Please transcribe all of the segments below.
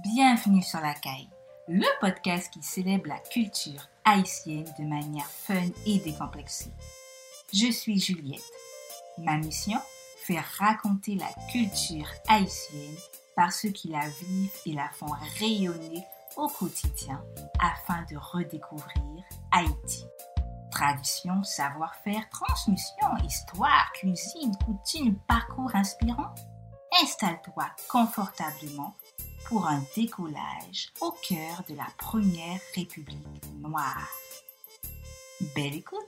Bienvenue sur la caille, le podcast qui célèbre la culture haïtienne de manière fun et décomplexée. Je suis Juliette. Ma mission Faire raconter la culture haïtienne par ceux qui la vivent et la font rayonner au quotidien afin de redécouvrir Haïti. Tradition, savoir-faire, transmission, histoire, cuisine, coutume, parcours inspirant. Installe-toi confortablement pour un décollage au cœur de la première République noire. Belle écoute!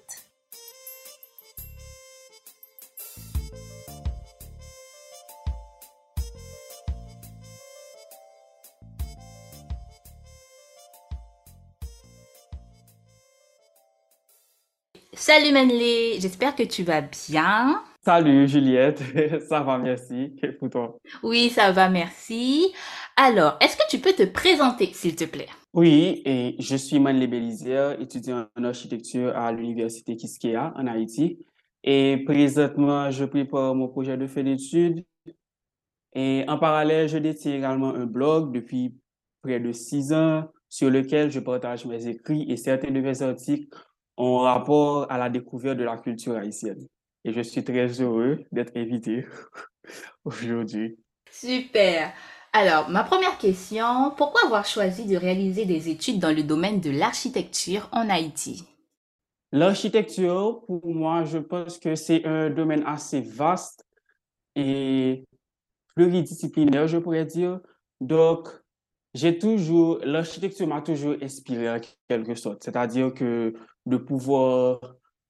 Salut Manley, j'espère que tu vas bien. Salut Juliette, ça va, merci. Et pour toi? Oui, ça va, merci. Alors, est-ce que tu peux te présenter, s'il te plaît? Oui, et je suis Manley Bélizier, étudiant en architecture à l'Université Kiskeya en Haïti. Et présentement, je prépare mon projet de fin d'études. Et en parallèle, je détiens également un blog depuis près de six ans sur lequel je partage mes écrits et certains de mes articles en rapport à la découverte de la culture haïtienne. Et je suis très heureux d'être invité aujourd'hui. Super. Alors, ma première question, pourquoi avoir choisi de réaliser des études dans le domaine de l'architecture en Haïti? L'architecture, pour moi, je pense que c'est un domaine assez vaste et pluridisciplinaire, je pourrais dire. Donc, j'ai toujours, l'architecture m'a toujours inspiré en quelque sorte. C'est-à-dire que de pouvoir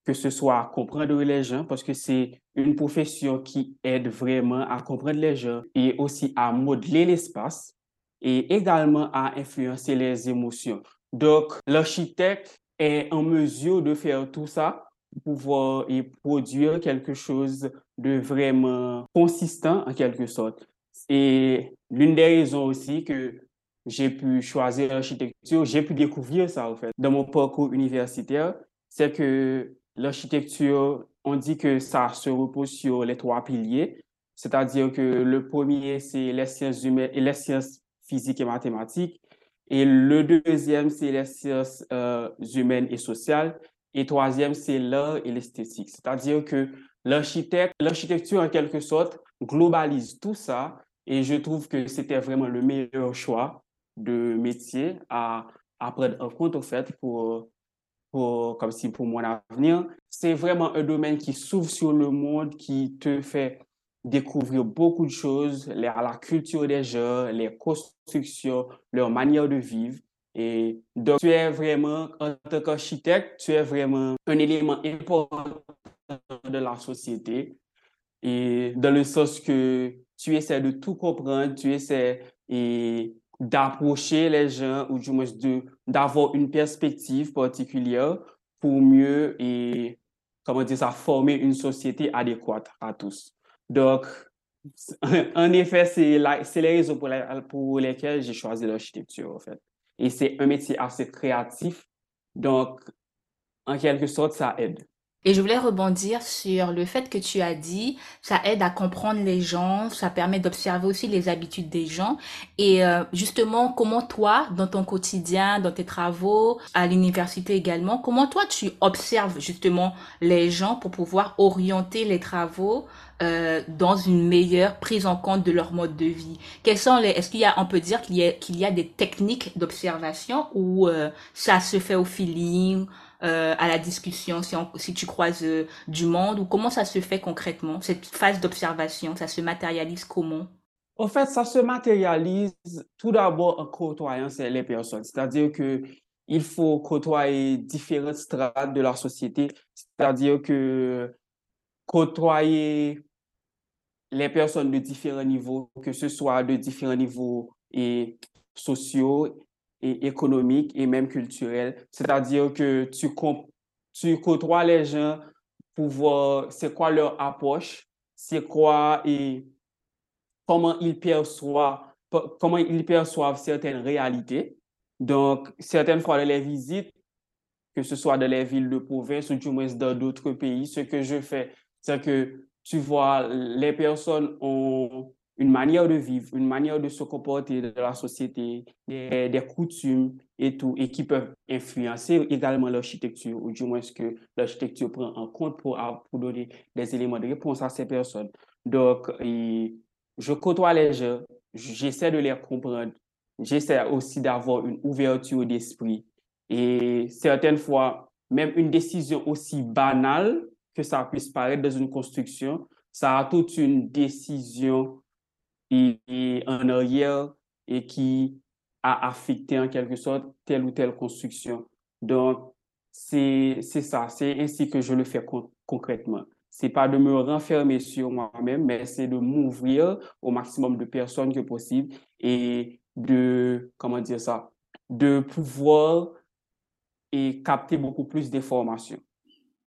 que ce soit comprendre les gens, parce que c'est une profession qui aide vraiment à comprendre les gens et aussi à modeler l'espace et également à influencer les émotions. Donc, l'architecte est en mesure de faire tout ça pour pouvoir y produire quelque chose de vraiment consistant en quelque sorte. Et l'une des raisons aussi que j'ai pu choisir l'architecture, j'ai pu découvrir ça en fait dans mon parcours universitaire, c'est que L'architecture, on dit que ça se repose sur les trois piliers, c'est-à-dire que le premier, c'est les sciences humaines et les sciences physiques et mathématiques, et le deuxième, c'est les sciences euh, humaines et sociales, et troisième, c'est l'art et l'esthétique. C'est-à-dire que l'architecture, en quelque sorte, globalise tout ça, et je trouve que c'était vraiment le meilleur choix de métier à, à prendre en compte, en fait, pour comme si pour mon avenir. C'est vraiment un domaine qui s'ouvre sur le monde, qui te fait découvrir beaucoup de choses, la, la culture des gens, les constructions, leur manière de vivre. Et donc, tu es vraiment, en tant qu'architecte, tu es vraiment un élément important de la société. Et dans le sens que tu essaies de tout comprendre, tu essaies et d'approcher les gens ou du moins d'avoir une perspective particulière pour mieux et comment dire ça former une société adéquate à tous. Donc en effet, c'est les raisons pour, pour lesquelles j'ai choisi l'architecture en fait. Et c'est un métier assez créatif. Donc en quelque sorte, ça aide. Et je voulais rebondir sur le fait que tu as dit, ça aide à comprendre les gens, ça permet d'observer aussi les habitudes des gens. Et euh, justement, comment toi, dans ton quotidien, dans tes travaux, à l'université également, comment toi tu observes justement les gens pour pouvoir orienter les travaux euh, dans une meilleure prise en compte de leur mode de vie? Quels sont les Est-ce qu'il y a, on peut dire qu'il y a des techniques d'observation ou euh, ça se fait au feeling euh, à la discussion si, tu croises euh, du monde ou comment ça se fait concrètement, cette phase d'observation, ça se matérialise comment? En fait, ça se matérialise tout d'abord en côtoyant les personnes, c'est-à-dire que il faut côtoyer différentes strates de la société, c'est-à-dire que côtoyer les personnes de différents niveaux, que ce soit de différents niveaux et sociaux économique et même culturel. C'est-à-dire que tu, tu côtoies les gens pour voir c'est quoi leur approche, c'est quoi et comment ils perçoivent, comment ils perçoivent certaines réalités. Donc, certaines fois dans les visites, que ce soit dans les villes de province ou du moins dans d'autres pays, ce que je fais, c'est que tu vois, les personnes ont une manière de vivre, une manière de se comporter dans la société, des, coutumes et tout, et qui peuvent influencer également l'architecture, ou du moins ce que l'architecture prend en compte pour, pour donner des éléments de réponse à ces personnes. Donc, je côtoie les gens, j'essaie de les comprendre, j'essaie aussi d'avoir une ouverture d'esprit. Et certaines fois, même une décision aussi banale que ça puisse paraître dans une construction, ça a toute une décision et, en arrière et qui a affecté en quelque sorte telle ou telle construction. Donc, c'est ça, c'est ainsi que je le fais concrètement. C'est pas de me renfermer sur moi-même, mais c'est de m'ouvrir au maximum de personnes que possible et de, comment dire ça, de pouvoir et capter beaucoup plus d'informations.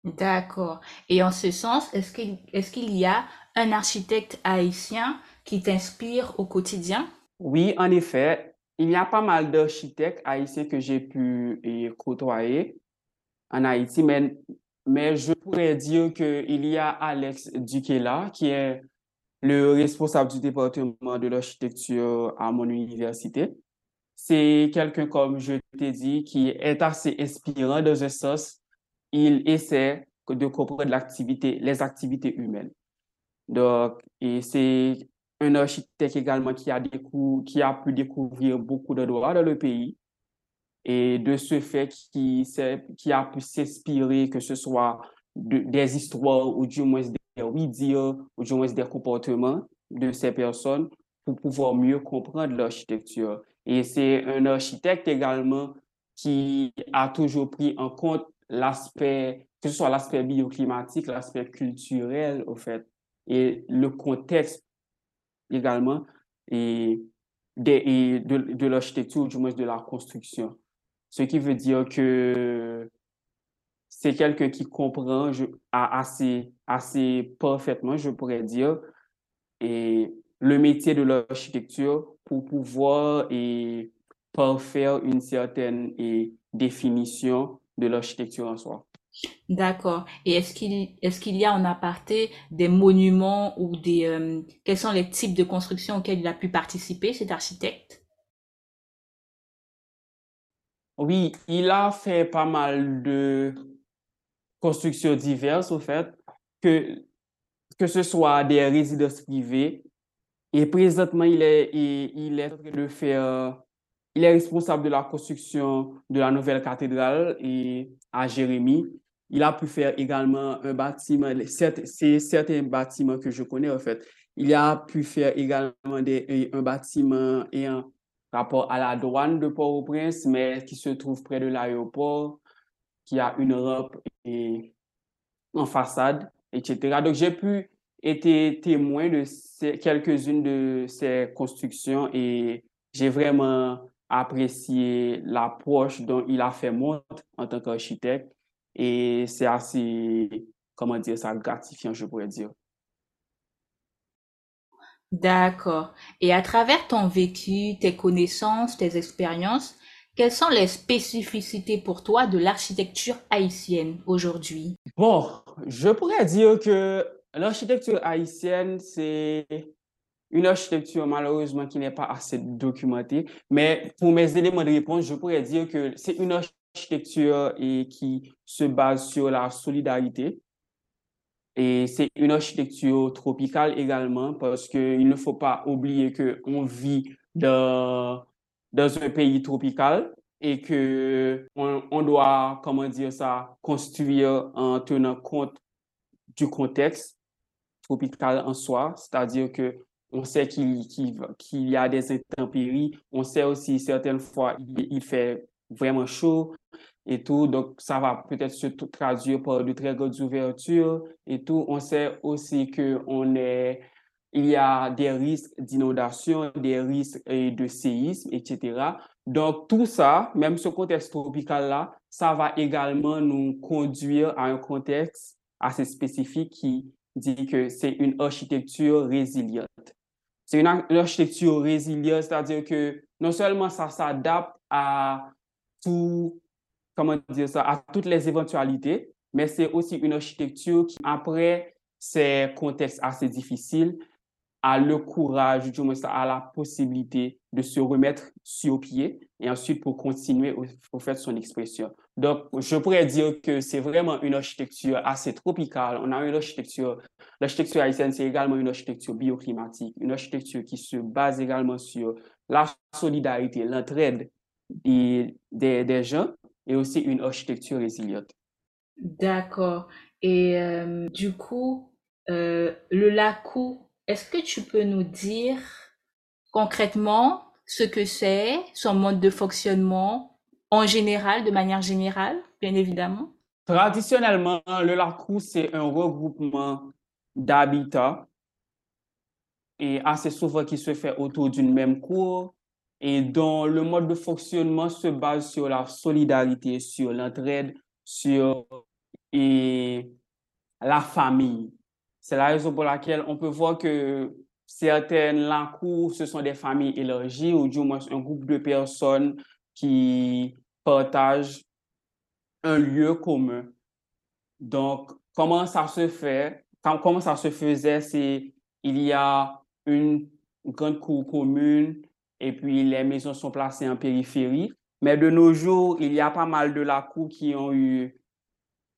D'accord. Et en ce sens, est-ce qu'il est qu'il y a un architecte haïtien qui t'inspire au quotidien? Oui, en effet, il y a pas mal d'architectes haïtiens que j'ai pu côtoyer en Haïti, mais, mais je pourrais dire qu'il y a Alex Dukela, qui est le responsable du département de l'architecture à mon université. C'est quelqu'un, comme je t'ai dit, qui est assez inspirant dans un sens. Il essaie de comprendre l'activité, les activités humaines. Donc, c'est un architecte également qui a, qui a pu découvrir beaucoup de droits dans le pays et de ce fait qui, qui a pu s'inspirer que ce soit des histoires ou du moins des oui-dire ou du moins des comportements de ces personnes pour pouvoir mieux comprendre l'architecture. Et c'est un architecte également qui a toujours pris en compte l'aspect, que ce soit l'aspect bioclimatique, l'aspect culturel, au fait, et le contexte également et, de, de l'architecture, du moins de la construction. Ce qui veut dire que c'est quelqu'un qui comprend assez, assez parfaitement, je pourrais dire, et le métier de l'architecture pour pouvoir et parfaire une certaine définition de l'architecture en soi. D'accord. Et est-ce qu'il est-ce qu'il y a en aparté des monuments ou des euh, quels sont les types de constructions auxquelles il a pu participer cet architecte? Oui, il a fait pas mal de constructions diverses au fait que que ce soit des résidences privées et présentement il est il, est faire il est responsable de la construction de la nouvelle cathédrale et à Jérémie il a pu faire également un bâtiment, c'est certains bâtiments que je connais en fait. Il a pu faire également un bâtiment ayant rapport à la douane de Port-au-Prince, mais qui se trouve près de l'aéroport, qui a une et, en façade, etc. Donc, j'ai pu être témoin de quelques-unes de ces constructions et j'ai vraiment apprécié l'approche dont il a fait montre en tant qu'architecte et c'est assez, comment dire ça, gratifiant, je pourrais dire. D'accord. Et à travers ton vécu, tes connaissances, tes expériences, quelles sont les spécificités pour toi de l'architecture haïtienne aujourd'hui? Bon, je pourrais dire que l'architecture haïtienne, c'est une architecture malheureusement qui n'est pas assez documentée, mais pour mes éléments de réponse, je pourrais dire que c'est une architecture architecture et qui se base sur la solidarité. Et c'est une architecture tropicale également parce qu'il ne faut pas oublier qu'on vit dans, dans un pays tropical et que on, doit, comment dire ça, construire en tenant compte du contexte tropical en soi, c'est-à-dire que on sait qu'il qu'il y a des intempéries, on sait aussi certaines fois il, il fait vraiment chaud et tout. Donc, ça va peut-être se traduire par de très grandes ouvertures et tout. On sait aussi que on est, il y a des risques d'inondation, des risques de séisme, etc. Donc, tout ça, même ce contexte tropical-là, ça va également nous conduire à un contexte assez spécifique qui dit que c'est une architecture résiliente. C'est une architecture résiliente, c'est-à-dire que non seulement ça s'adapte à tout, comment dire ça, à toutes les éventualités, mais c'est aussi une architecture qui, après ces contextes assez difficiles, a le courage, du moins a la possibilité de se remettre sur pied et ensuite pour continuer au, fait son expression. Donc, je pourrais dire que c'est vraiment une architecture assez tropicale. On a une architecture, l'architecture haïtienne, c'est également une architecture bioclimatique, une architecture qui se base également sur la solidarité, l'entraide des, des, gens et aussi une architecture résiliente. D'accord. Et euh, du coup, euh, le LACU, est-ce que tu peux nous dire concrètement ce que c'est, son mode de fonctionnement en général, de manière générale, bien évidemment? Traditionnellement, le LACU, c'est un regroupement d'habitats et assez souvent qui se fait autour d'une même cour et dont le mode de fonctionnement se base sur la solidarité, sur l'entraide, sur la famille. C'est la raison pour laquelle on peut voir que certaines langues, ce sont des familles élargies ou du moins un groupe de personnes qui partagent un lieu commun. Donc, comment ça se fait? Comment ça se faisait? C'est il y a une grande cour commune et puis les maisons sont placées en périphérie. Mais de nos jours, il y a pas mal de la cour qui ont eu,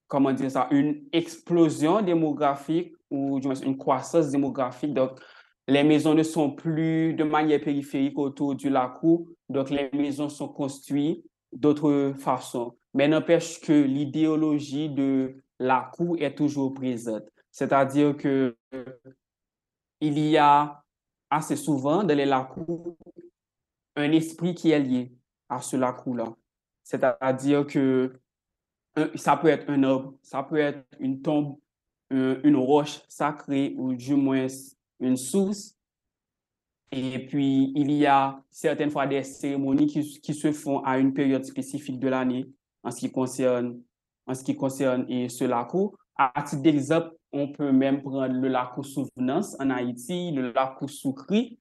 comment dire ça, une explosion démographique ou une croissance démographique. Donc, les maisons ne sont plus de manière périphérique autour du lac, donc les maisons sont construites d'autres façons. Mais n'empêche que l'idéologie de la cour est toujours présente. C'est-à-dire que il y a assez souvent dans les lacs un esprit qui est lié à ce lac-là. C'est-à-dire que ça peut être un arbre, ça peut être une tombe, une roche sacrée ou du moins une source. Et puis, il y a certaines fois des cérémonies qui, se font à une période spécifique de l'année en ce qui concerne, en ce qui concerne et ce lac. À titre d'exemple, on peut même prendre le lac Souvenance en Haïti, le lac Soukri.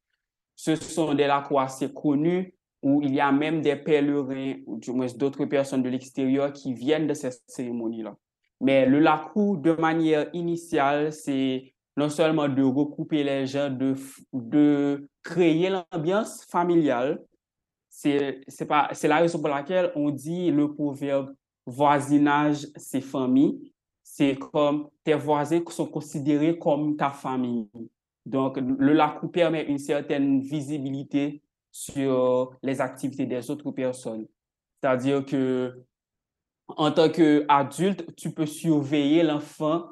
Ce sont des lacs assez connus où il y a même des pèlerins ou du moins d'autres personnes de l'extérieur qui viennent de ces cérémonies-là. Mais le lacou, de manière initiale, c'est non seulement de recouper les gens, de, de créer l'ambiance familiale. C'est la raison pour laquelle on dit le proverbe voisinage, c'est famille. C'est comme tes voisins sont considérés comme ta famille. Donc, le lacou permet une certaine visibilité sur les activités des autres personnes. C'est-à-dire que en tant qu'adulte, tu peux surveiller l'enfant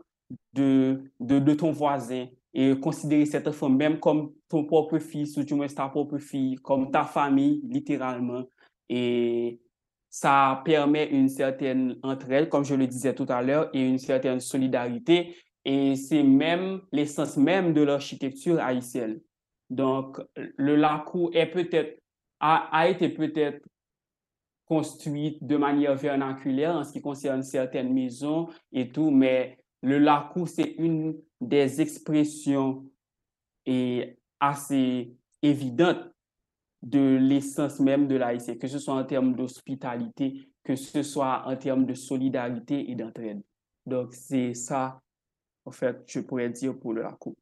de, de, ton voisin et considérer cet enfant même comme ton propre fils ou du moins ta propre fille, comme ta famille, littéralement. Et ça permet une certaine entraide, comme je le disais tout à l'heure, et une certaine solidarité. Et c'est même l'essence même de l'architecture haïtienne. Donc, le lacou est peut-être, a, a été peut-être construite de manière vernaculaire en ce qui concerne certaines maisons et tout, mais le lacou, c'est une des expressions et assez évidentes de l'essence même de l'haïtien, que ce soit en termes d'hospitalité, que ce soit en termes de solidarité et d'entraide. Donc, c'est ça, en fait, je pourrais dire pour le lacou.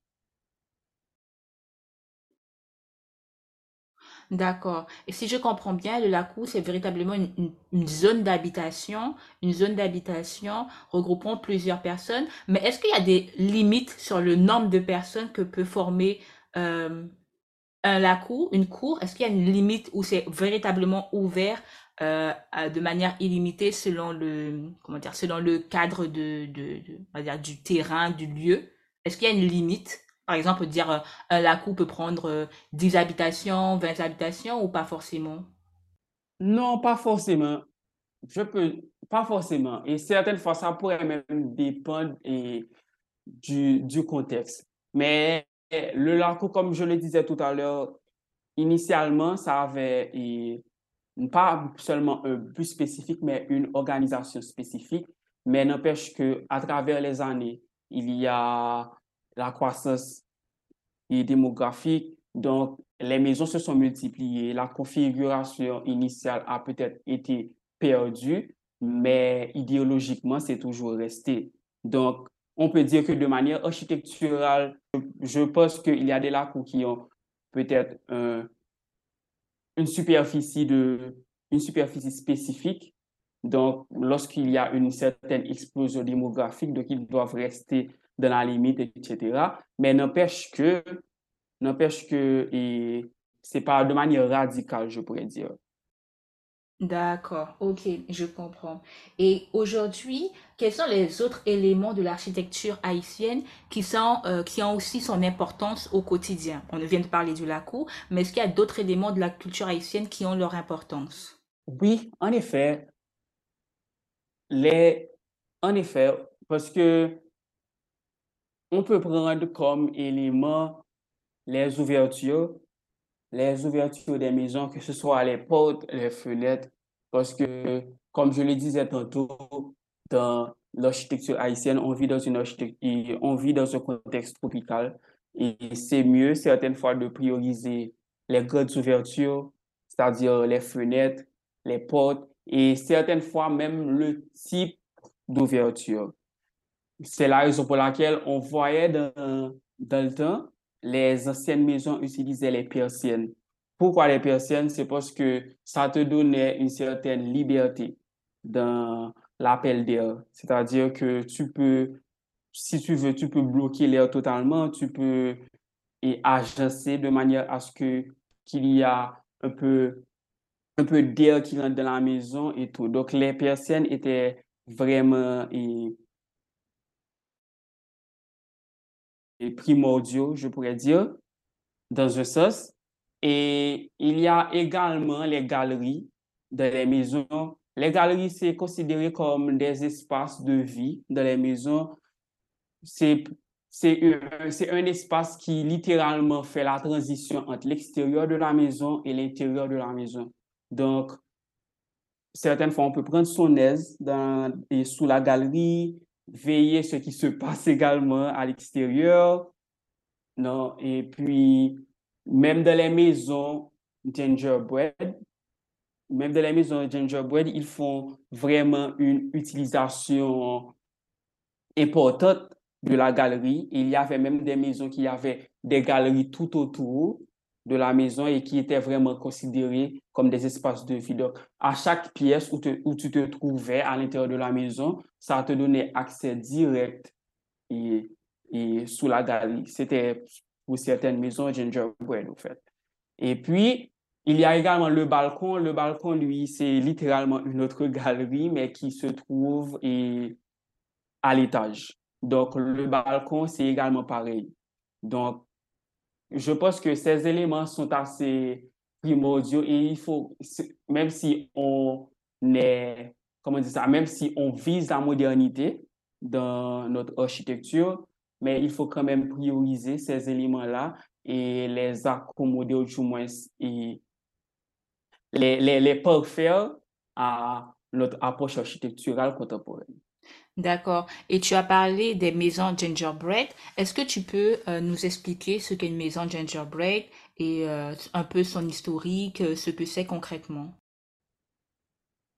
D'accord. Et si je comprends bien, le Lacou, c'est véritablement une, zone d'habitation, une zone d'habitation regroupant plusieurs personnes. Mais est-ce qu'il y a des limites sur le nombre de personnes que peut former euh, un Lacou, une cour? Est-ce qu'il y a une limite où c'est véritablement ouvert euh, de manière illimitée selon le, comment dire, selon le cadre de, de, on va dire, du terrain, du lieu? Est-ce qu'il y a une limite? Par exemple, dire euh, un lacou peut prendre 10 euh, habitations, 20 habitations ou pas forcément? Non, pas forcément. Je peux, pas forcément. Et certaines fois, ça pourrait même dépendre du, du contexte. Mais le lacou, comme je le disais tout à l'heure, initialement, ça avait pas seulement un but spécifique, mais une organisation spécifique. Mais n'empêche que à travers les années, il y a la croissance démographique. Donc, les maisons se sont multipliées. La configuration initiale a peut-être été perdue, mais idéologiquement, c'est toujours resté. Donc, on peut dire que de manière architecturale, je pense qu'il y a des lacs qui ont peut-être une superficie de une superficie spécifique. Donc, lorsqu'il y a une certaine explosion démographique, donc ils doivent rester dans la limite, etc. Mais n'empêche que, n'empêche que, et c'est pas de manière radicale, je pourrais dire. D'accord, ok, je comprends. Et aujourd'hui, quels sont les autres éléments de l'architecture haïtienne qui, sont, euh, qui ont aussi son importance au quotidien? On vient de parler du lacou, mais est-ce qu'il y a d'autres éléments de la culture haïtienne qui ont leur importance? Oui, en effet. Les, en effet, parce que on peut prendre comme élément les ouvertures les ouvertures des maisons, que ce soit les portes, les fenêtres, parce que, comme je le disais tantôt, dans l'architecture haïtienne, on vit dans une architecture, on vit dans un contexte tropical et c'est mieux certaines fois de prioriser les grandes ouvertures, c'est-à-dire les fenêtres, les portes et certaines fois même le type d'ouverture. C'est la raison pour laquelle on voyait dans, dans le temps les anciennes maisons utilisaient les persiennes. Pourquoi les persiennes? C'est parce que ça te donnait une certaine liberté dans l'appel d'air. C'est-à-dire que tu peux, si tu veux, tu peux bloquer l'air totalement, tu peux et agencer de manière à ce qu'il y a un peu un peu d'air qui rentre dans la maison et tout. Donc les persiennes étaient vraiment et, primordiaux, je pourrais dire, dans un sens. Et il y a également les galeries dans les maisons. Les galeries, c'est considéré comme des espaces de vie dans les maisons. C'est c'est un espace qui littéralement fait la transition entre l'extérieur de la maison et l'intérieur de la maison. Donc, certaines fois, on peut prendre son aise dans, et sous la galerie, veiller ce qui se passe également à l'extérieur. Non, et puis, même dans les maisons gingerbread, même dans les maisons gingerbread, ils font vraiment une utilisation importante de la galerie. Il y avait même des maisons qui avaient des galeries tout autour de la maison et qui étaient vraiment considérés comme des espaces de vie. Donc, à chaque pièce où, où tu te trouvais à l'intérieur de la maison, ça te donnait accès direct et, et sous la galerie. C'était pour certaines maisons gingerbread, en fait. Et puis, il y a également le balcon. Le balcon, lui, c'est littéralement une autre galerie, mais qui se trouve et, à l'étage. Donc, le balcon, c'est également pareil. Donc, je pense que ces éléments sont assez primordiaux et il faut, même si on est, comment dire ça, même si on vise la modernité dans notre architecture, mais il faut quand même prioriser ces éléments-là et les accommoder au moins et les, les, les parfaire à notre approche architecturale contemporaine. D'accord. Et tu as parlé des maisons gingerbread. Est-ce que tu peux euh, nous expliquer ce qu'est une maison gingerbread et euh, un peu son historique, euh, ce que c'est concrètement?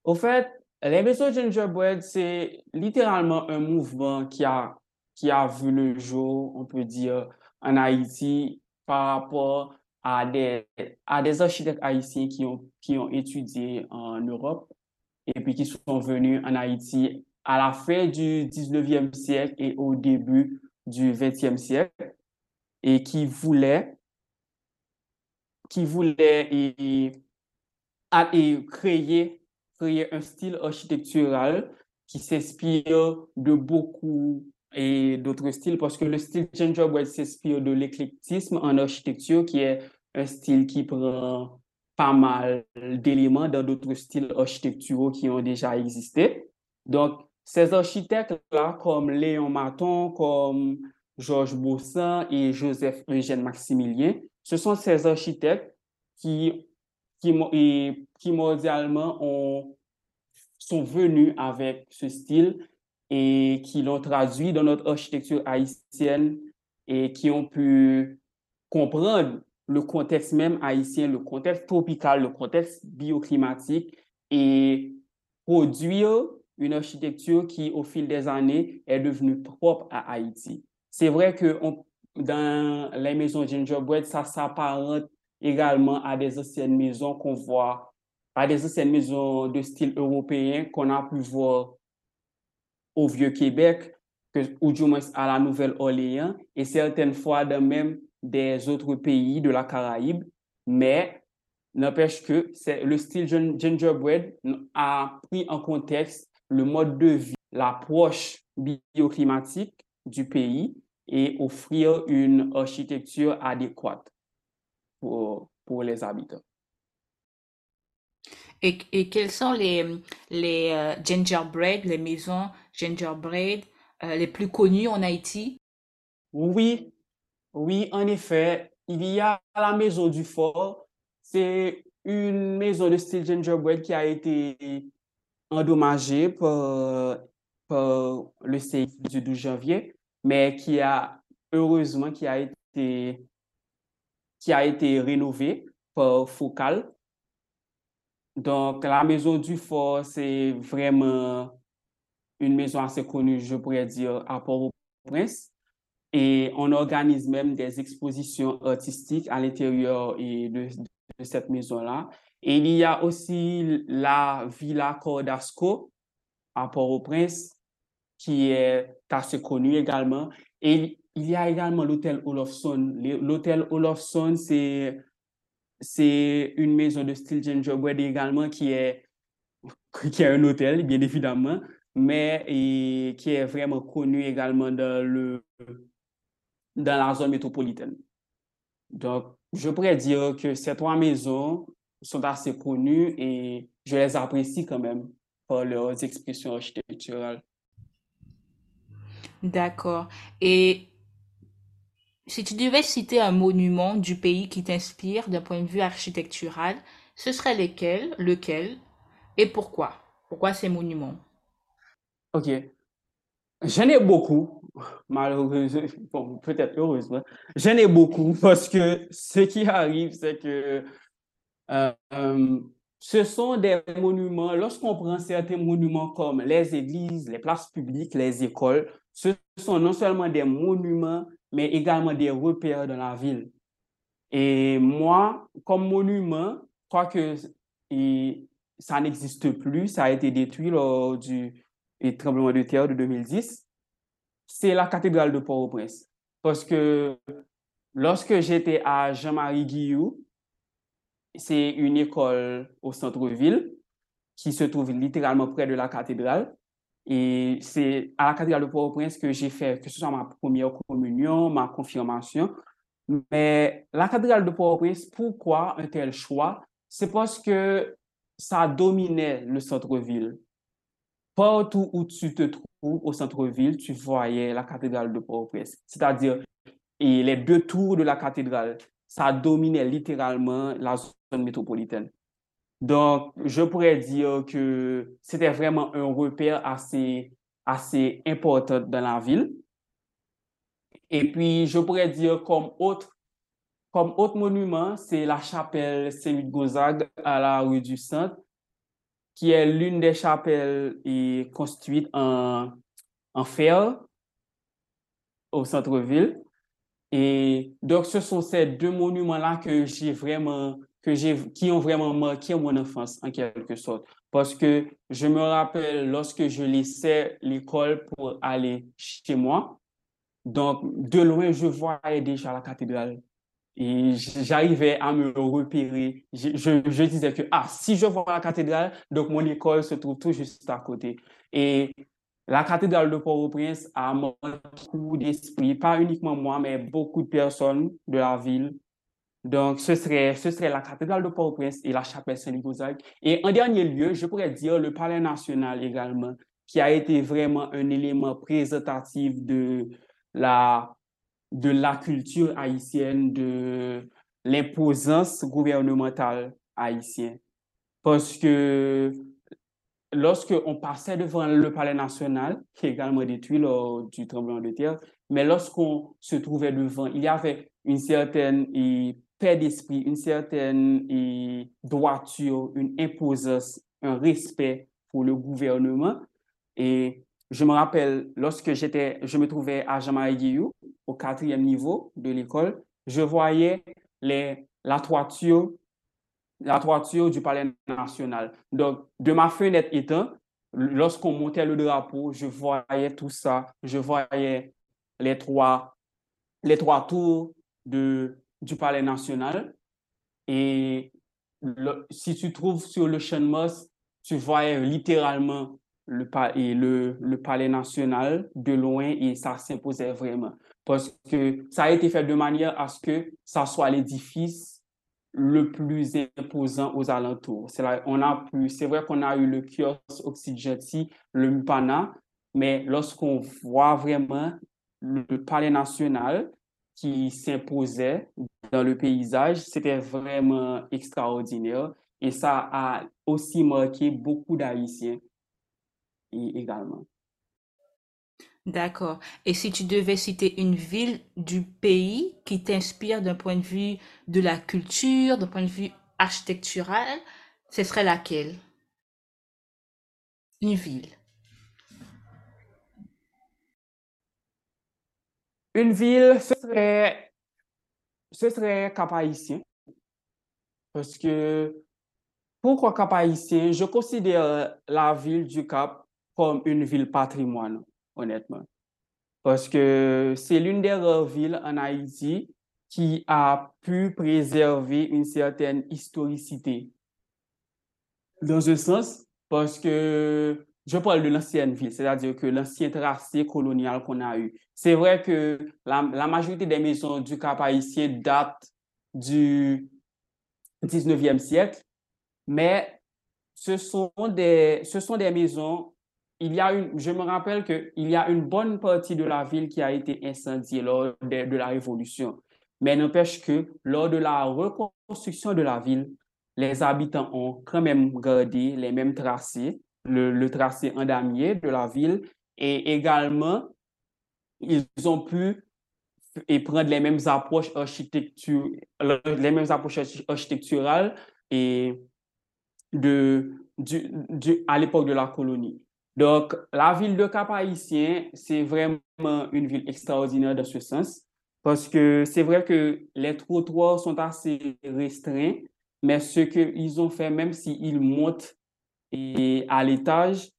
Au fait, maisons gingerbread, c'est littéralement un mouvement qui a, qui a vu le jour, on peut dire, en Haïti par rapport à des, à des architectes haïtiens qui ont, qui ont étudié en Europe et puis qui sont venus en Haïti à la fin du 19e siècle et au début du 20e siècle et qui voulait, qui voulait créer, un style architectural qui s'inspire de beaucoup et d'autres styles parce que le style gingerbread s'inspire de l'éclectisme en architecture qui est un style qui prend pas mal d'éléments dans d'autres styles architecturaux qui ont déjà existé. Donc, ces architectes-là, comme Léon Maton, comme Georges Boussin et Joseph Eugène Maximilien, ce sont ces architectes qui, qui, qui mondialement ont, sont venus avec ce style et qui l'ont traduit dans notre architecture haïtienne et qui ont pu comprendre le contexte même haïtien, le contexte tropical, le contexte bioclimatique et produire une architecture qui, au fil des années, est devenue propre à Haïti. C'est vrai que dans les maisons gingerbread, ça s'apparente également à des anciennes maisons qu'on voit, à des anciennes maisons de style européen qu'on a pu voir au Vieux-Québec, ou du moins à la Nouvelle-Orléans, et certaines fois dans même des autres pays de la Caraïbe. Mais n'empêche que le style gingerbread a pris en contexte le mode de vie, l'approche bioclimatique du pays et offrir une architecture adéquate pour, pour les habitants. Et, et quels sont les, les euh, gingerbread, les maisons gingerbread euh, les plus connues en Haïti? Oui, oui, en effet. Il y a la maison du fort. C'est une maison de style gingerbread qui a été endommagée par, par le séisme du 12 janvier, mais qui a heureusement qui a été, qui a été rénovée par Focal. Donc, la maison du fort, c'est vraiment une maison assez connue, je pourrais dire, à Port-au-Prince. Et on organise même des expositions artistiques à l'intérieur de, de cette maison-là. Et il y a aussi la Villa Cordasco à Port-au-Prince, qui est assez connue également. Et il y a également l'hôtel Olofsson. L'hôtel Olofsson, c'est c'est une maison de style gingerbread également qui est, qui est un hôtel, bien évidemment, mais qui est vraiment connu également dans, le, dans la zone métropolitaine. Donc, je pourrais dire que ces trois maisons sont assez connues et je les apprécie quand même pour leurs expressions architecturales. D'accord. Et si tu devais citer un monument du pays qui t'inspire d'un point de vue architectural, ce serait lequel, lequel et pourquoi? Pourquoi ces monuments? Ok. J'en ai beaucoup, malheureusement, peut-être heureusement. J'en ai beaucoup parce que ce qui arrive, c'est que euh, euh, ce sont des monuments, lorsqu'on prend certains monuments comme les églises, les places publiques, les écoles, ce sont non seulement des monuments, mais également des repères dans la ville. Et moi, comme monument, je crois que ça n'existe plus, ça a été détruit lors du tremblement de terre de 2010, c'est la cathédrale de Port-au-Prince. Parce que lorsque j'étais à Jean-Marie Guillou, c'est une école au centre-ville qui se trouve littéralement près de la cathédrale. Et c'est à la cathédrale de Port-au-Prince que j'ai fait, que ce soit ma première communion, ma confirmation. Mais la cathédrale de Port-au-Prince, pourquoi un tel choix? C'est parce que ça dominait le centre-ville. Partout où tu te trouves au centre-ville, tu voyais la cathédrale de Port-au-Prince. C'est-à-dire, et les deux tours de la cathédrale, ça dominait littéralement la zone métropolitaine. Donc, je pourrais dire que c'était vraiment un repère assez, assez important dans la ville. Et puis, je pourrais dire comme autre, comme autre monument, c'est la chapelle Saint-Louis-Gonzague à la rue du Centre, qui est l'une des chapelles construites en, en fer au centre-ville. Et donc, ce sont ces deux monuments-là que j'ai vraiment que j'ai, qui ont vraiment marqué mon enfance, en quelque sorte. Parce que je me rappelle lorsque je laissais l'école pour aller chez moi, donc de loin, je voyais déjà la cathédrale. Et j'arrivais à me repérer. Je, disais que, ah, si je vois la cathédrale, donc mon école se trouve tout juste à côté. Et la cathédrale de Port-au-Prince a marqué beaucoup d'esprit, pas uniquement moi, mais beaucoup de personnes de la ville donc, ce serait, ce serait la cathédrale de Port-au-Prince et la chapelle Saint-Louis-Gonzague. Et en dernier lieu, je pourrais dire le Palais national également, qui a été vraiment un élément présentatif de la, de la culture haïtienne, de l'imposance gouvernementale haïtienne. Parce que lorsque on passait devant le Palais national, qui est également détruit lors du tremblement de terre, mais lorsqu'on se trouvait devant, il y avait une certaine d'esprit, une certaine droiture, une imposance, un respect pour le gouvernement. Et je me rappelle, lorsque j'étais, je me trouvais à Jamaïguiou, au quatrième niveau de l'école, je voyais les, la toiture, la toiture du palais national. Donc, de ma fenêtre étant, lorsqu'on montait le drapeau, je voyais tout ça. Je voyais les trois, les trois tours de, du palais national. Et si tu trouves sur le de Moss, tu voyais littéralement le, le, le palais national de loin et ça s'imposait vraiment. Parce que ça a été fait de manière à ce que ça soit l'édifice le plus imposant aux alentours. C'est vrai qu'on a eu le kiosque Occidenti, le Mpana, mais lorsqu'on voit vraiment le palais national qui s'imposait dans le paysage, c'était vraiment extraordinaire et ça a aussi marqué beaucoup d'Haïtiens également. D'accord. Et si tu devais citer une ville du pays qui t'inspire d'un point de vue de la culture, d'un point de vue architectural, ce serait laquelle? Une ville. Une ville, ce serait, ce serait Cap-Haïtien. Parce que, pourquoi Cap-Haïtien? Je considère la ville du Cap comme une ville patrimoine honnêtement. Parce que c'est l'une des rares villes en Haïti qui a pu préserver une certaine historicité. Dans un sens, parce que je parle de l'ancienne ville, c'est-à-dire que l'ancien tracé colonial qu'on a eu. C'est vrai que la, majorité des maisons du Cap haïtien datent du 19e siècle, mais ce sont des, ce sont des maisons il y a une, je me rappelle qu'il y a une bonne partie de la ville qui a été incendiée lors de, la Révolution. Mais n'empêche que lors de la reconstruction de la ville, les habitants ont quand même gardé les mêmes tracés, le, tracé en damier de la ville, et également, ils ont pu et prendre les mêmes approches les mêmes approches architecturales et de, du, à l'époque de la colonie. Donc, la ville de Cap-Haïtien, c'est vraiment une ville extraordinaire dans ce sens, parce que c'est vrai que les trottoirs sont assez restreints, mais ce qu'ils ont fait, même s'ils montent et à l'étage,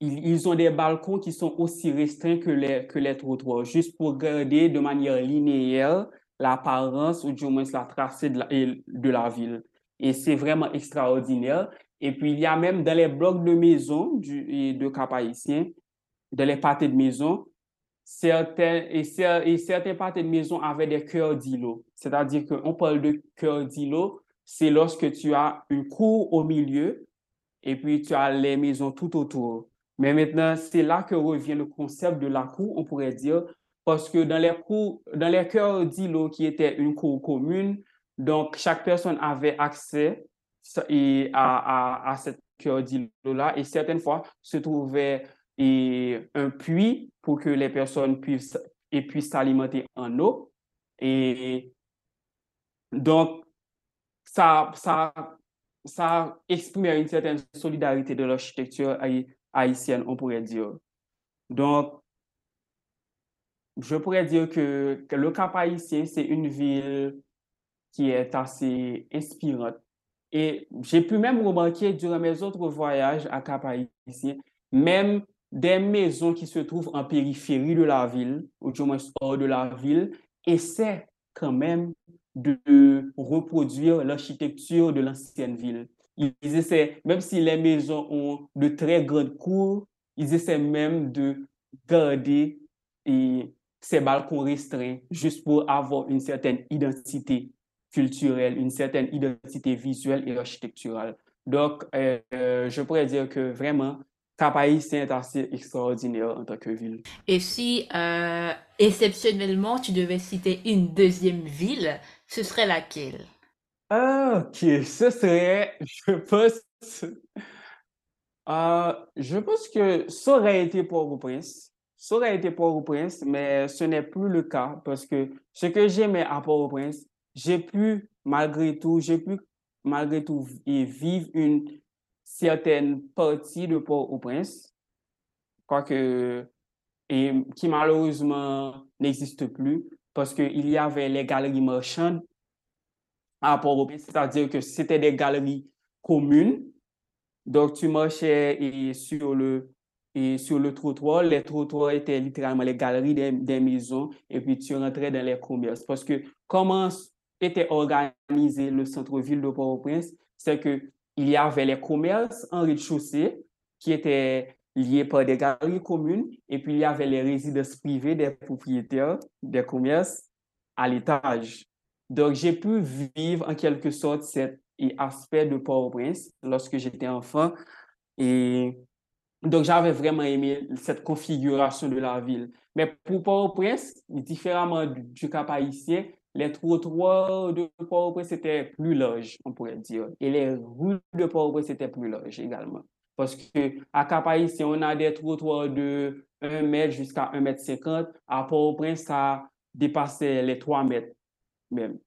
ils, ont des balcons qui sont aussi restreints que les, que les trottoirs, juste pour garder de manière linéaire l'apparence ou du moins la tracée de la, de la ville. Et c'est vraiment extraordinaire. Et puis, il y a même dans les blocs de maison du, de Cap dans les pâtés de maison, certains, et, et certains pâtés de maison avaient des cœurs d'îlot. C'est-à-dire qu'on parle de cœur d'îlot, c'est lorsque tu as une cour au milieu et puis tu as les maisons tout autour. Mais maintenant, c'est là que revient le concept de la cour, on pourrait dire, parce que dans les cours, dans les cœurs d'îlot qui étaient une cour commune, donc chaque personne avait accès et à, à, cette cœur d'îlot-là. Et certaines fois, se trouvait et, un puits pour que les personnes puissent, puissent s'alimenter en eau. Et donc, ça, ça, ça exprimait une certaine solidarité de l'architecture haïtienne, on pourrait dire. Donc, je pourrais dire que, le Cap haïtien, c'est une ville qui est assez inspirante et j'ai pu même remarquer durant mes autres voyages à Cap-Haïtien, même des maisons qui se trouvent en périphérie de la ville, ou du moins hors de la ville, essaient quand même de reproduire l'architecture de l'ancienne ville. Ils essaient, même si les maisons ont de très grandes cours, ils essaient même de garder ces balcons restreints juste pour avoir une certaine identité culturelle, une certaine identité visuelle et architecturale. Donc, euh, je pourrais dire que vraiment, cap est assez extraordinaire en tant que ville. Et si, euh, exceptionnellement, tu devais citer une deuxième ville, ce serait laquelle? Ah, ok, ce serait, je pense, je pense que ça aurait été Port-au-Prince. Ça aurait été Port-au-Prince, mais ce n'est plus le cas parce que ce que j'aimais à Port-au-Prince, j'ai pu, malgré tout, j'ai pu, malgré tout, vivre une certaine partie de Port-au-Prince. crois que, et qui malheureusement n'existe plus parce qu'il y avait les galeries marchandes à Port-au-Prince, c'est-à-dire que c'était des galeries communes. Donc, tu marchais sur le, et sur le trottoir, les trottoirs étaient littéralement les galeries des, des maisons et puis tu rentrais dans les commerces. Parce que comment était organisé le centre-ville de Port-au-Prince, c'est qu'il y avait les commerces en rez-de-chaussée qui étaient liés par des galeries communes et puis il y avait les résidences privées des propriétaires des commerces à l'étage. Donc, j'ai pu vivre en quelque sorte cet aspect de Port-au-Prince lorsque j'étais enfant. Et donc, j'avais vraiment aimé cette configuration de la ville. Mais pour Port-au-Prince, différemment du, Cap haïtien, les trottoirs de Port-au-Prince étaient plus larges, on pourrait dire. Et les rues de Port-au-Prince étaient plus larges également. Parce qu'à Cap on a des trottoirs de 1 mètre jusqu'à 1 mètre 50. À Port-au-Prince, ça dépassait les 3 mètres même,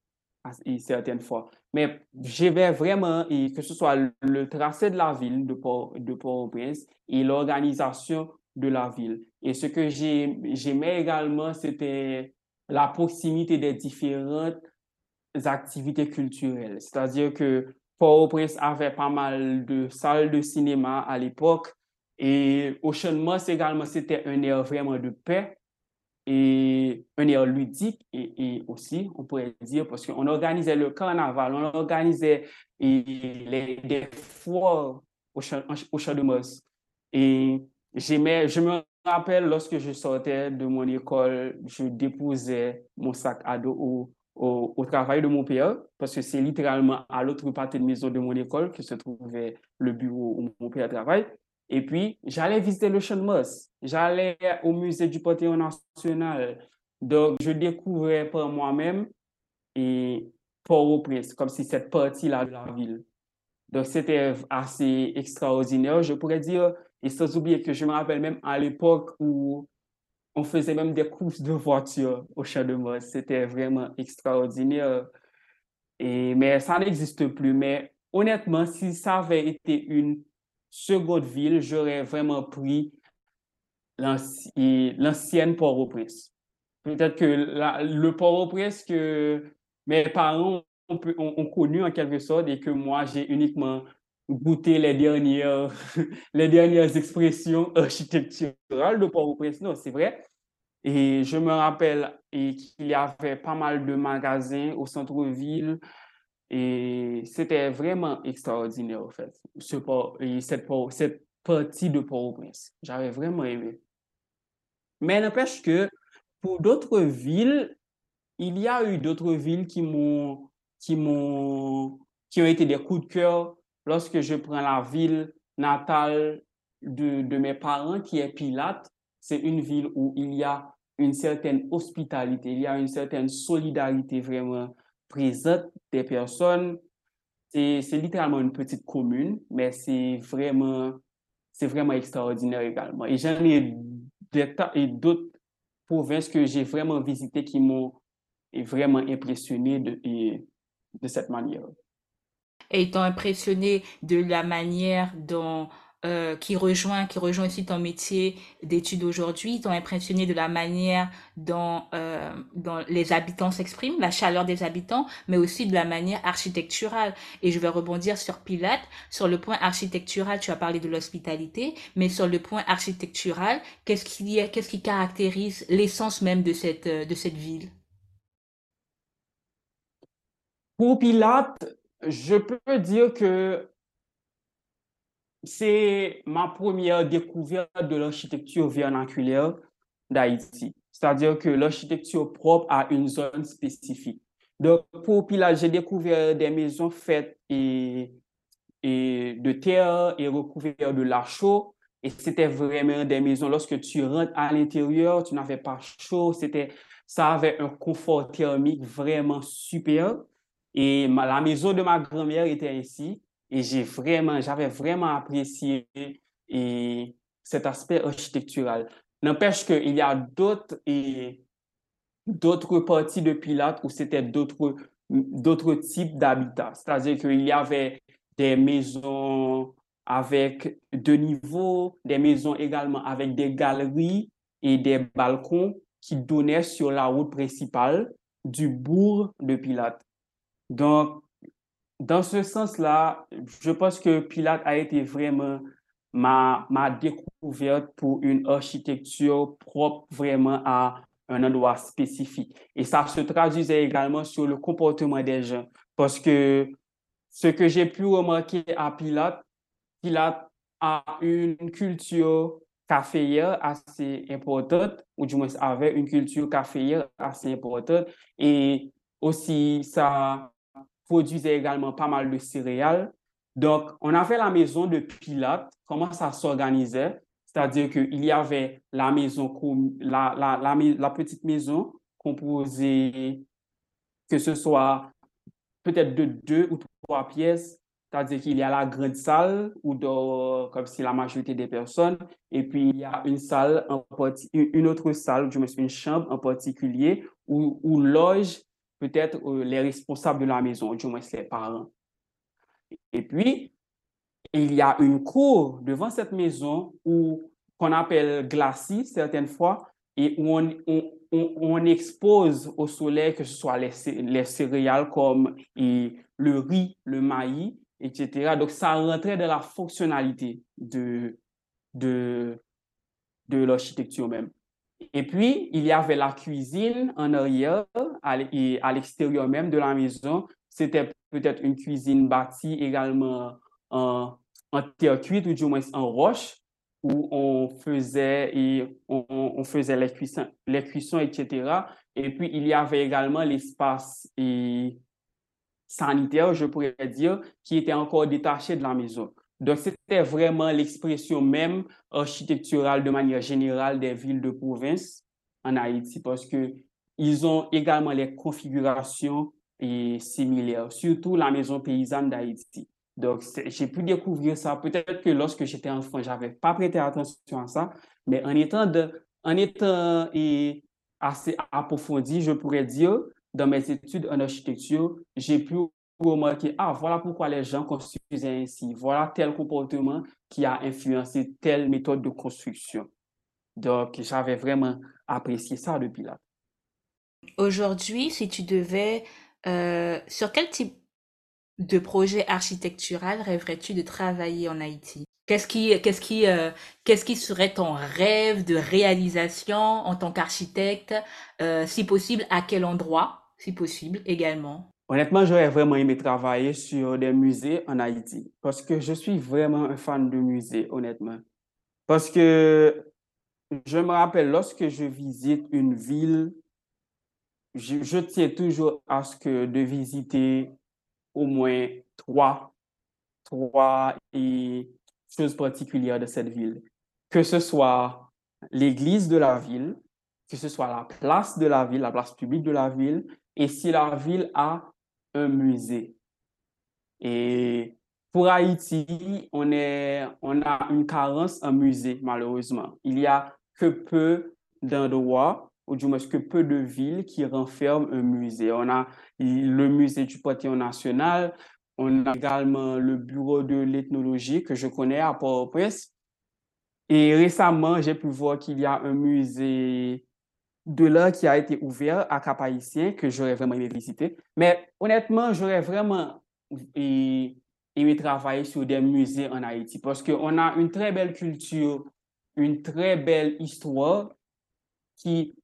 certaines fois. Mais je vais vraiment, que ce soit le tracé de la ville de Port-au-Prince et l'organisation de la ville. Et ce que j'aimais également, c'était la proximité des différentes activités culturelles. C'est-à-dire que Port-au-Prince avait pas mal de salles de cinéma à l'époque et Ocean Moss également, c'était un air vraiment de paix et un air ludique et, aussi, on pourrait dire, parce qu'on organisait le carnaval, on organisait les, des foires au champ, au de Moss. Et je me rappelle lorsque je sortais de mon école, je déposais mon sac à dos au, au, travail de mon père, parce que c'est littéralement à l'autre partie de maison de mon école que se trouvait le bureau où mon père travaille. Et puis, j'allais visiter le Champ de Mars. J'allais au musée du Panthéon national. Donc, je découvrais par moi-même et Port-au-Prince, comme si cette partie-là de la ville. Donc, c'était assez extraordinaire, je pourrais dire. Et sans oublier que je me rappelle même à l'époque où on faisait même des courses de voitures au Champ de Mars. C'était vraiment extraordinaire. Et, mais ça n'existe plus. Mais honnêtement, si ça avait été une seconde ville, j'aurais vraiment pris l'ancienne Port-au-Prince. Peut-être que le Port-au-Prince que mes parents ont, connu en quelque sorte et que moi, j'ai uniquement goûté les dernières, les dernières expressions architecturales de Port-au-Prince. Non, c'est vrai. Et je me rappelle qu'il y avait pas mal de magasins au centre-ville, et c'était vraiment extraordinaire, en fait, ce port, et cette, cette partie de Port-au-Prince. J'avais vraiment aimé. Mais n'empêche que pour d'autres villes, il y a eu d'autres villes qui m'ont, qui m'ont, qui ont été des coups de cœur lorsque je prends la ville natale de, mes parents, qui est Pilate. C'est une ville où il y a une certaine hospitalité, il y a une certaine solidarité vraiment présente des personnes. C'est littéralement une petite commune, mais c'est vraiment, vraiment extraordinaire également. Et j'en ai d'autres provinces que j'ai vraiment visitées qui m'ont vraiment impressionné de, de cette manière. Et étant impressionné de la manière dont euh, qui rejoint qui rejoint aussi ton métier d'études aujourd'hui, t'ont impressionné de la manière dont, euh, dont les habitants s'expriment, la chaleur des habitants, mais aussi de la manière architecturale. Et je vais rebondir sur Pilate, sur le point architectural, tu as parlé de l'hospitalité, mais sur le point architectural, qu'est-ce qui, qu'est-ce qui caractérise l'essence même de cette, de cette ville? Pour Pilate, je peux dire que c'est ma première découverte de l'architecture vernaculaire d'Haïti. C'est-à-dire que l'architecture propre à une zone spécifique. Donc, pour Pilat, j'ai découvert des maisons faites et, et de terre et recouvertes de la chaux. Et c'était vraiment des maisons, lorsque tu rentres à l'intérieur, tu n'avais pas chaud. Ça avait un confort thermique vraiment super. Et la maison de ma grand-mère était ainsi. Et j'ai vraiment, j'avais vraiment apprécié et cet aspect architectural. N'empêche qu'il y a d'autres et d'autres parties de Pilates où c'était d'autres d'autres types d'habitats. C'est-à-dire qu'il y avait des maisons avec deux niveaux, des maisons également avec des galeries et des balcons qui donnaient sur la route principale du bourg de Pilate. Donc, dans ce sens-là, je pense que Pilate a été vraiment ma, ma découverte pour une architecture propre vraiment à un endroit spécifique. Et ça se traduisait également sur le comportement des gens. Parce que ce que j'ai pu remarquer à Pilate, Pilate a une culture caféière assez importante, ou du moins avait une culture caféière assez importante. Et aussi, ça produisait également pas mal de céréales. Donc, on avait la maison de Pilate, comment ça s'organisait, c'est-à-dire qu'il y avait la maison, la, la, la, la, petite maison composée, que ce soit peut-être de deux ou trois pièces, c'est-à-dire qu'il y a la grande salle où dort comme si la majorité des personnes, et puis il y a une salle, en une autre salle, je me une chambre en particulier où, où loge peut-être euh, les responsables de la maison, du moins les parents. Et puis, il y a une cour devant cette maison où qu'on appelle glacis certaines fois et où on, expose au soleil que ce soit les, les céréales comme et le riz, le maïs, etc. Donc, ça rentrait dans la fonctionnalité de, de, de l'architecture même. Et puis, il y avait la cuisine en arrière à l'extérieur même de la maison. C'était peut-être une cuisine bâtie également en, en terre cuite ou du moins en roche où on faisait, et on, faisait les, cuissons, les cuissons, etc. Et puis, il y avait également l'espace sanitaire, je pourrais dire, qui était encore détaché de la maison. Donc, c'était vraiment l'expression même architecturale de manière générale des villes de province en Haïti parce que ils ont également les configurations similaires, surtout la maison paysanne d'Haïti. Donc, j'ai pu découvrir ça. Peut-être que lorsque j'étais enfant, j'avais pas prêté attention à ça, mais en étant, en étant assez approfondi, je pourrais dire, dans mes études en architecture, j'ai pu remarquer, ah, voilà pourquoi les gens construisaient ainsi. Voilà tel comportement qui a influencé telle méthode de construction. Donc, j'avais vraiment apprécié ça depuis là. Aujourd'hui, si tu devais, euh, sur quel type de projet architectural rêverais-tu de travailler en Haïti? Qu'est-ce qui, qu'est-ce qui, euh, qu'est-ce qui serait ton rêve de réalisation en tant qu'architecte euh, Si possible, à quel endroit Si possible, également? Honnêtement, j'aurais vraiment aimé travailler sur des musées en Haïti parce que je suis vraiment un fan de musées, honnêtement. Parce que je me rappelle, lorsque je visite une ville, je, tiens toujours à ce que de visiter au moins trois, trois et choses particulières de cette ville. Que ce soit l'église de la ville, que ce soit la place de la ville, la place publique de la ville, et si la ville a un musée. Et pour Haïti, on, est, on a une carence en musée, malheureusement. Il y a que peu d'endroits ou du moins que peu de villes qui renferment un musée. On a le musée du Panthéon national, on a également le bureau de l'ethnologie que je connais à Port-au-Prince. Et récemment, j'ai pu voir qu'il y a un musée de l'art qui a été ouvert à Cap-Haïtien que j'aurais vraiment aimé visiter. Mais honnêtement, j'aurais vraiment aimé travailler sur des musées en Haïti parce qu'on a une très belle culture, une très belle histoire qui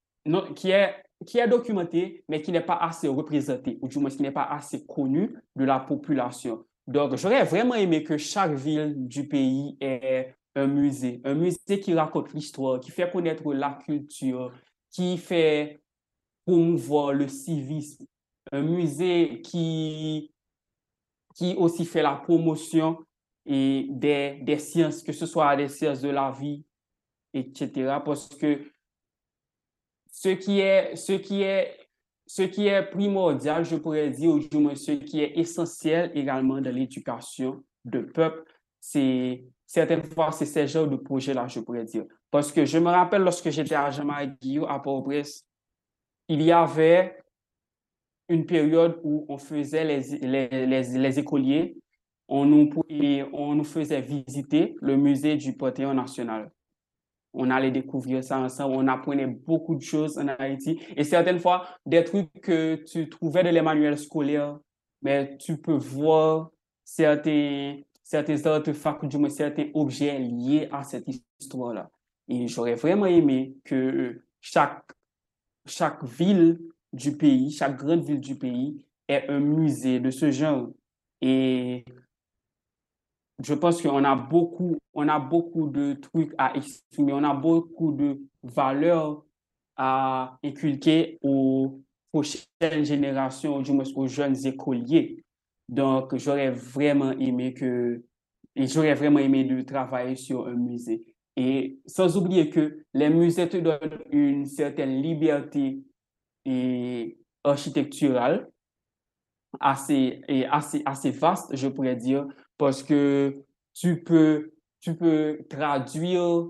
qui est, qui est documenté, mais qui n'est pas assez représenté, ou du moins qui n'est pas assez connu de la population. Donc, j'aurais vraiment aimé que chaque ville du pays ait un musée, un musée qui raconte l'histoire, qui fait connaître la culture, qui fait promouvoir le civisme, un musée qui, qui aussi fait la promotion et des, des sciences, que ce soit des sciences de la vie, etc. Parce que ce qui est, ce qui est, ce qui est primordial, je pourrais dire, ou du moins ce qui est essentiel également dans l'éducation de peuple, c'est certaines fois, c'est ces genres de projets-là, je pourrais dire. Parce que je me rappelle lorsque j'étais à Jamaïque, à Port-au-Prince, il y avait une période où on faisait les, les, les, les écoliers, on nous, on nous faisait visiter le musée du Panthéon national. On allait découvrir ça ensemble, on apprenait beaucoup de choses en Haïti. Et certaines fois, des trucs que tu trouvais dans les manuels scolaires, mais tu peux voir certains, certains moins certains objets liés à cette histoire-là. Et j'aurais vraiment aimé que chaque, chaque ville du pays, chaque grande ville du pays ait un musée de ce genre. Et je pense qu'on a beaucoup, on a beaucoup de trucs à exprimer, on a beaucoup de valeurs à inculquer aux prochaines générations, du moins aux jeunes écoliers. Donc, j'aurais vraiment aimé que, j'aurais vraiment aimé de travailler sur un musée. Et sans oublier que les musées te donnent une certaine liberté et architecturale assez, et assez, assez vaste, je pourrais dire, parce que tu peux, tu peux traduire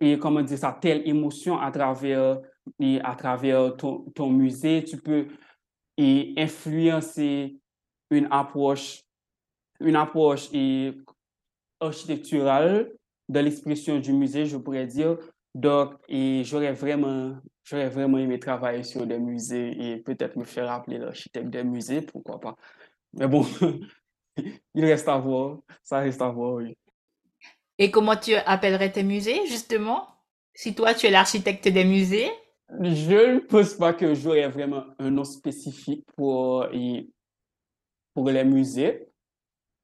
et comment dire ça, telle émotion à travers, et à travers ton, ton musée. Tu peux et influencer une approche, une approche et architecturale de l'expression du musée, je pourrais dire. Donc, et j'aurais vraiment, j'aurais vraiment aimé travailler sur des musées et peut-être me faire appeler l'architecte des musées, pourquoi pas. Mais bon, il reste à voir, ça reste à voir, oui. Et comment tu appellerais tes musées, justement? Si toi, tu es l'architecte des musées? Je ne pense pas que j'aurais vraiment un nom spécifique pour, pour les musées.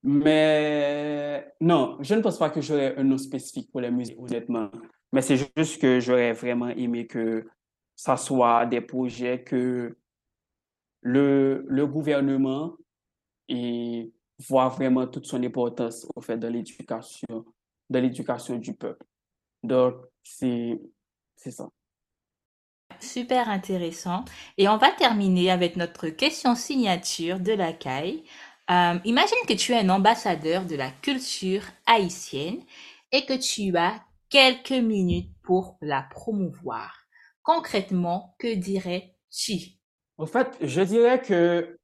Mais non, je ne pense pas que j'aurais un nom spécifique pour les musées, honnêtement. Mais c'est juste que j'aurais vraiment aimé que ça soit des projets que le, le gouvernement voit vraiment toute son importance au fait de l'éducation, de l'éducation du peuple. Donc, c'est ça. Super intéressant. Et on va terminer avec notre question signature de la CAI. Euh, imagine que tu es un ambassadeur de la culture haïtienne et que tu as quelques minutes pour la promouvoir. Concrètement, que dirais-tu? En fait, je dirais que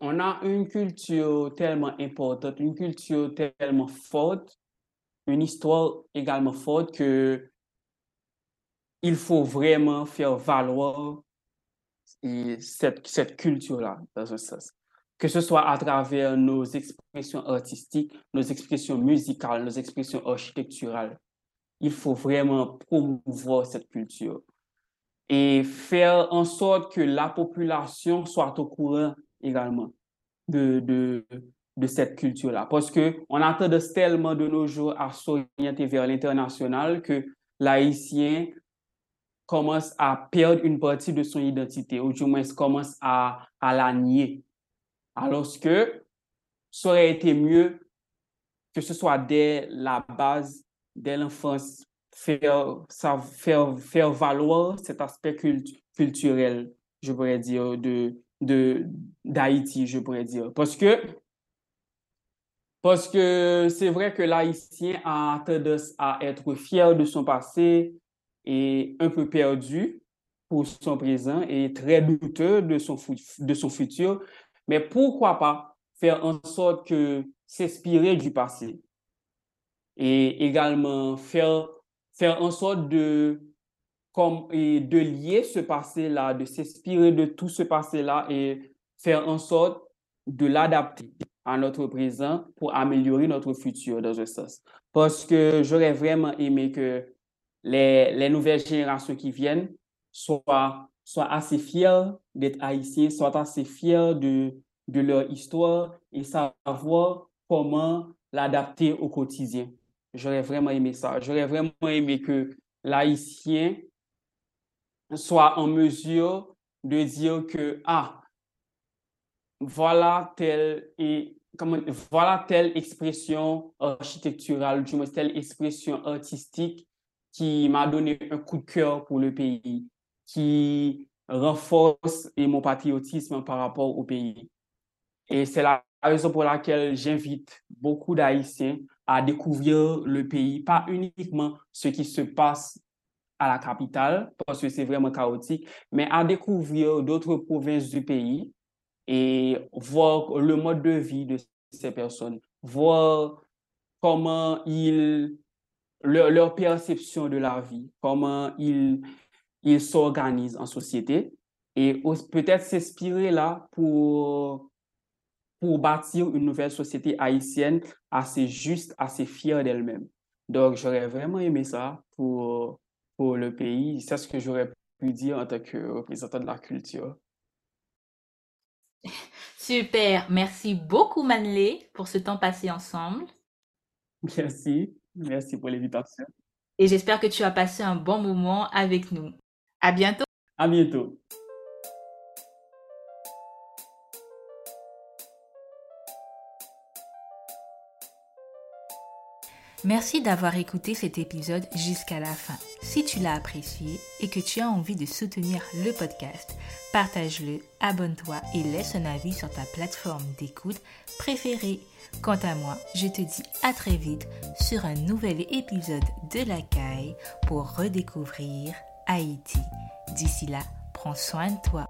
on a une culture tellement importante, une culture tellement forte, une histoire également forte que il faut vraiment faire valoir cette, cette culture-là, dans un sens. Que ce soit à travers nos expressions artistiques, nos expressions musicales, nos expressions architecturales. Il faut vraiment promouvoir cette culture et faire en sorte que la population soit au courant également de, de, de cette culture-là. Parce qu'on a tendance tellement de nos jours à s'orienter vers l'international que l'haïtien commence à perdre une partie de son identité, ou du moins commence à, à la nier. Alors que ça aurait été mieux que ce soit dès la base, dès l'enfance, faire, faire, faire valoir cet aspect culturel, je pourrais dire, de, de, d'Haïti, je pourrais dire. Parce que, parce que c'est vrai que l'Haïtien a tendance à être fier de son passé et un peu perdu pour son présent et très douteux de son, de son futur. Mais pourquoi pas faire en sorte que s'inspirer du passé et également faire, faire en sorte de comme, et de lier ce passé-là, de s'inspirer de tout ce passé-là et faire en sorte de l'adapter à notre présent pour améliorer notre futur dans un sens. Parce que j'aurais vraiment aimé que les, les nouvelles générations qui viennent soient, soient assez fiers d'être haïtiens, soient assez fiers de, de leur histoire et savoir comment l'adapter au quotidien. J'aurais vraiment aimé ça. J'aurais vraiment aimé que l'haïtien soit en mesure de dire que, ah, voilà telle, et, comment, voilà telle expression architecturale, du moins telle expression artistique qui m'a donné un coup de cœur pour le pays, qui renforce mon patriotisme par rapport au pays. Et c'est la raison pour laquelle j'invite beaucoup d'Haïtiens à découvrir le pays, pas uniquement ce qui se passe à la capitale parce que c'est vraiment chaotique, mais à découvrir d'autres provinces du pays et voir le mode de vie de ces personnes, voir comment ils, leur, leur perception de la vie, comment ils, ils s'organisent en société et peut-être s'inspirer là pour, pour bâtir une nouvelle société haïtienne assez juste, assez fière d'elle-même. Donc, j'aurais vraiment aimé ça pour, pour le pays. C'est ce que j'aurais pu dire en tant que représentant de la culture. Super, merci beaucoup Manley pour ce temps passé ensemble. Merci, merci pour l'invitation. Et j'espère que tu as passé un bon moment avec nous. À bientôt. À bientôt. Merci d'avoir écouté cet épisode jusqu'à la fin. Si tu l'as apprécié et que tu as envie de soutenir le podcast, partage-le, abonne-toi et laisse un avis sur ta plateforme d'écoute préférée. Quant à moi, je te dis à très vite sur un nouvel épisode de La Caille pour redécouvrir Haïti. D'ici là, prends soin de toi.